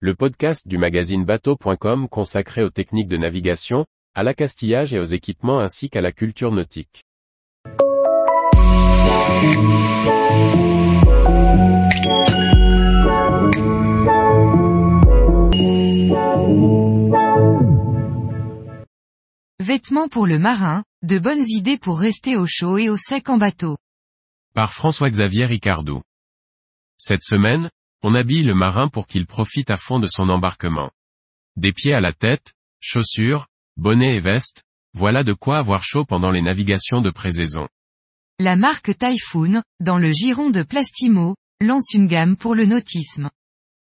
le podcast du magazine bateau.com consacré aux techniques de navigation, à l'accastillage et aux équipements ainsi qu'à la culture nautique. Vêtements pour le marin, de bonnes idées pour rester au chaud et au sec en bateau. Par François-Xavier Ricardou. Cette semaine, on habille le marin pour qu'il profite à fond de son embarquement. Des pieds à la tête, chaussures, bonnet et veste, voilà de quoi avoir chaud pendant les navigations de présaison. La marque Typhoon, dans le giron de Plastimo, lance une gamme pour le nautisme.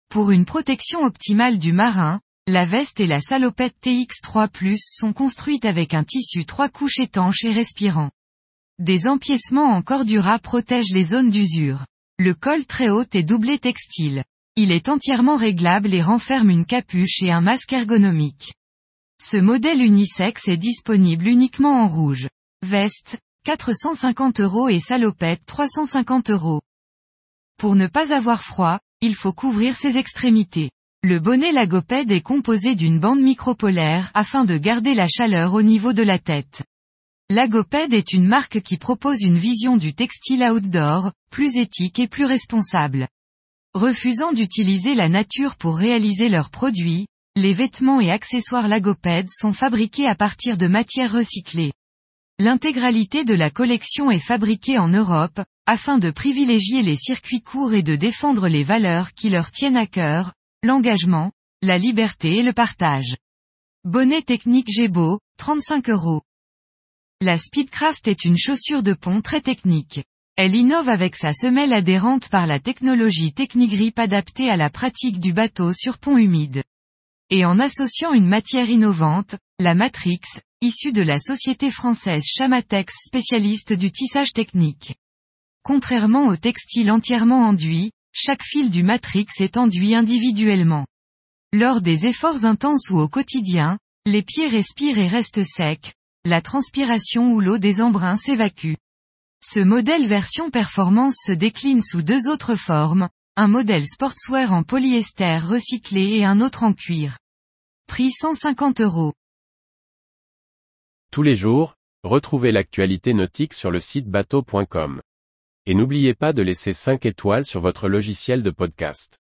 Pour une protection optimale du marin, la veste et la salopette TX3 sont construites avec un tissu trois couches étanche et respirant. Des empiècements en cordura protègent les zones d'usure. Le col très haut est doublé textile. Il est entièrement réglable et renferme une capuche et un masque ergonomique. Ce modèle unisexe est disponible uniquement en rouge. Veste, 450 euros et salopette 350 euros. Pour ne pas avoir froid, il faut couvrir ses extrémités. Le bonnet lagopède est composé d'une bande micropolaire afin de garder la chaleur au niveau de la tête. Lagoped est une marque qui propose une vision du textile outdoor, plus éthique et plus responsable. Refusant d'utiliser la nature pour réaliser leurs produits, les vêtements et accessoires Lagoped sont fabriqués à partir de matières recyclées. L'intégralité de la collection est fabriquée en Europe, afin de privilégier les circuits courts et de défendre les valeurs qui leur tiennent à cœur, l'engagement, la liberté et le partage. Bonnet technique Gébo, 35 euros. La Speedcraft est une chaussure de pont très technique. Elle innove avec sa semelle adhérente par la technologie Technigrip adaptée à la pratique du bateau sur pont humide. Et en associant une matière innovante, la Matrix, issue de la société française Chamatex spécialiste du tissage technique. Contrairement au textile entièrement enduit, chaque fil du Matrix est enduit individuellement. Lors des efforts intenses ou au quotidien, les pieds respirent et restent secs, la transpiration ou l'eau des embruns s'évacue. Ce modèle version performance se décline sous deux autres formes, un modèle sportswear en polyester recyclé et un autre en cuir. Prix 150 euros. Tous les jours, retrouvez l'actualité nautique sur le site bateau.com. Et n'oubliez pas de laisser 5 étoiles sur votre logiciel de podcast.